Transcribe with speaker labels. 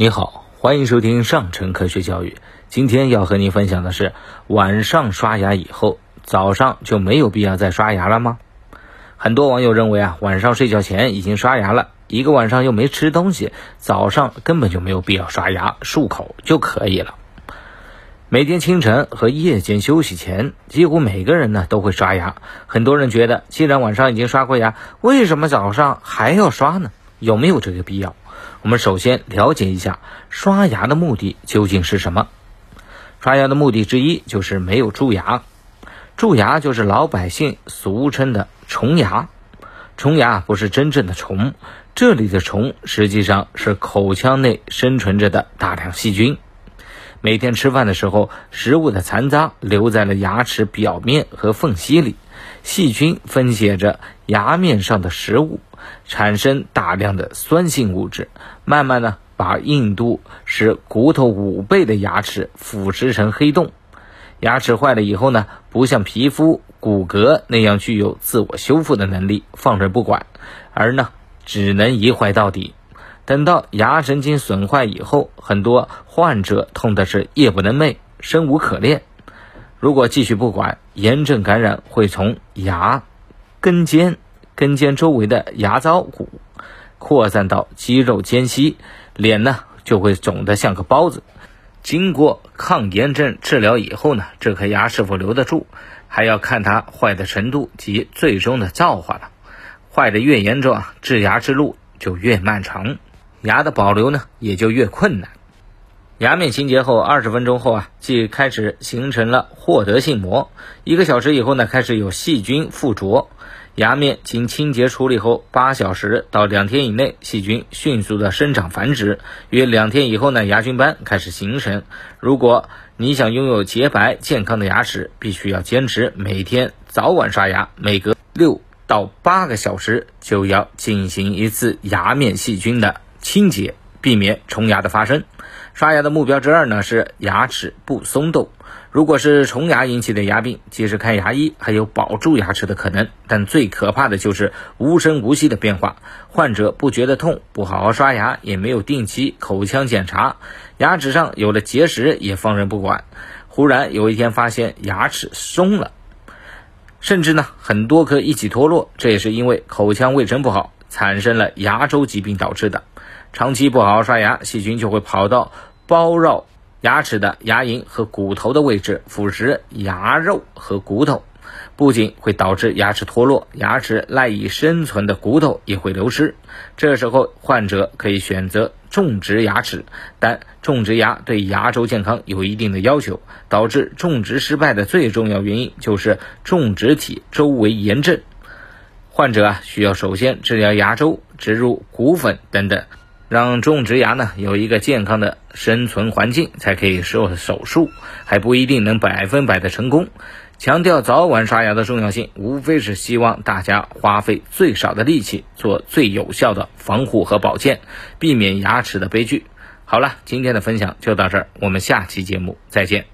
Speaker 1: 你好，欢迎收听上城科学教育。今天要和您分享的是，晚上刷牙以后，早上就没有必要再刷牙了吗？很多网友认为啊，晚上睡觉前已经刷牙了，一个晚上又没吃东西，早上根本就没有必要刷牙漱口就可以了。每天清晨和夜间休息前，几乎每个人呢都会刷牙。很多人觉得，既然晚上已经刷过牙，为什么早上还要刷呢？有没有这个必要？我们首先了解一下刷牙的目的究竟是什么。刷牙的目的之一就是没有蛀牙。蛀牙就是老百姓俗称的虫牙。虫牙不是真正的虫，这里的虫实际上是口腔内生存着的大量细菌。每天吃饭的时候，食物的残渣留在了牙齿表面和缝隙里，细菌分解着牙面上的食物。产生大量的酸性物质，慢慢呢把硬度是骨头五倍的牙齿腐蚀成黑洞。牙齿坏了以后呢，不像皮肤骨骼那样具有自我修复的能力，放着不管，而呢只能一坏到底。等到牙神经损坏以后，很多患者痛的是夜不能寐，生无可恋。如果继续不管，炎症感染会从牙根尖。根尖周围的牙槽骨扩散到肌肉间隙，脸呢就会肿得像个包子。经过抗炎症治疗以后呢，这颗牙是否留得住，还要看它坏的程度及最终的造化了。坏的越严重啊，治牙之路就越漫长，牙的保留呢也就越困难。牙面清洁后二十分钟后啊，即开始形成了获得性膜。一个小时以后呢，开始有细菌附着。牙面经清洁处理后，八小时到两天以内，细菌迅速的生长繁殖。约两天以后呢，牙菌斑开始形成。如果你想拥有洁白健康的牙齿，必须要坚持每天早晚刷牙，每隔六到八个小时就要进行一次牙面细菌的清洁，避免虫牙的发生。刷牙的目标之二呢是牙齿不松动。如果是虫牙引起的牙病，及时看牙医还有保住牙齿的可能，但最可怕的就是无声无息的变化。患者不觉得痛，不好好刷牙，也没有定期口腔检查，牙齿上有了结石也放任不管。忽然有一天发现牙齿松了，甚至呢很多颗一起脱落，这也是因为口腔卫生不好，产生了牙周疾病导致的。长期不好好刷牙，细菌就会跑到包绕。牙齿的牙龈和骨头的位置腐蚀牙肉和骨头，不仅会导致牙齿脱落，牙齿赖以生存的骨头也会流失。这时候，患者可以选择种植牙齿，但种植牙对牙周健康有一定的要求。导致种植失败的最重要原因就是种植体周围炎症。患者啊，需要首先治疗牙周，植入骨粉等等。让种植牙呢有一个健康的生存环境，才可以做手术，还不一定能百分百的成功。强调早晚刷牙的重要性，无非是希望大家花费最少的力气，做最有效的防护和保健，避免牙齿的悲剧。好了，今天的分享就到这儿，我们下期节目再见。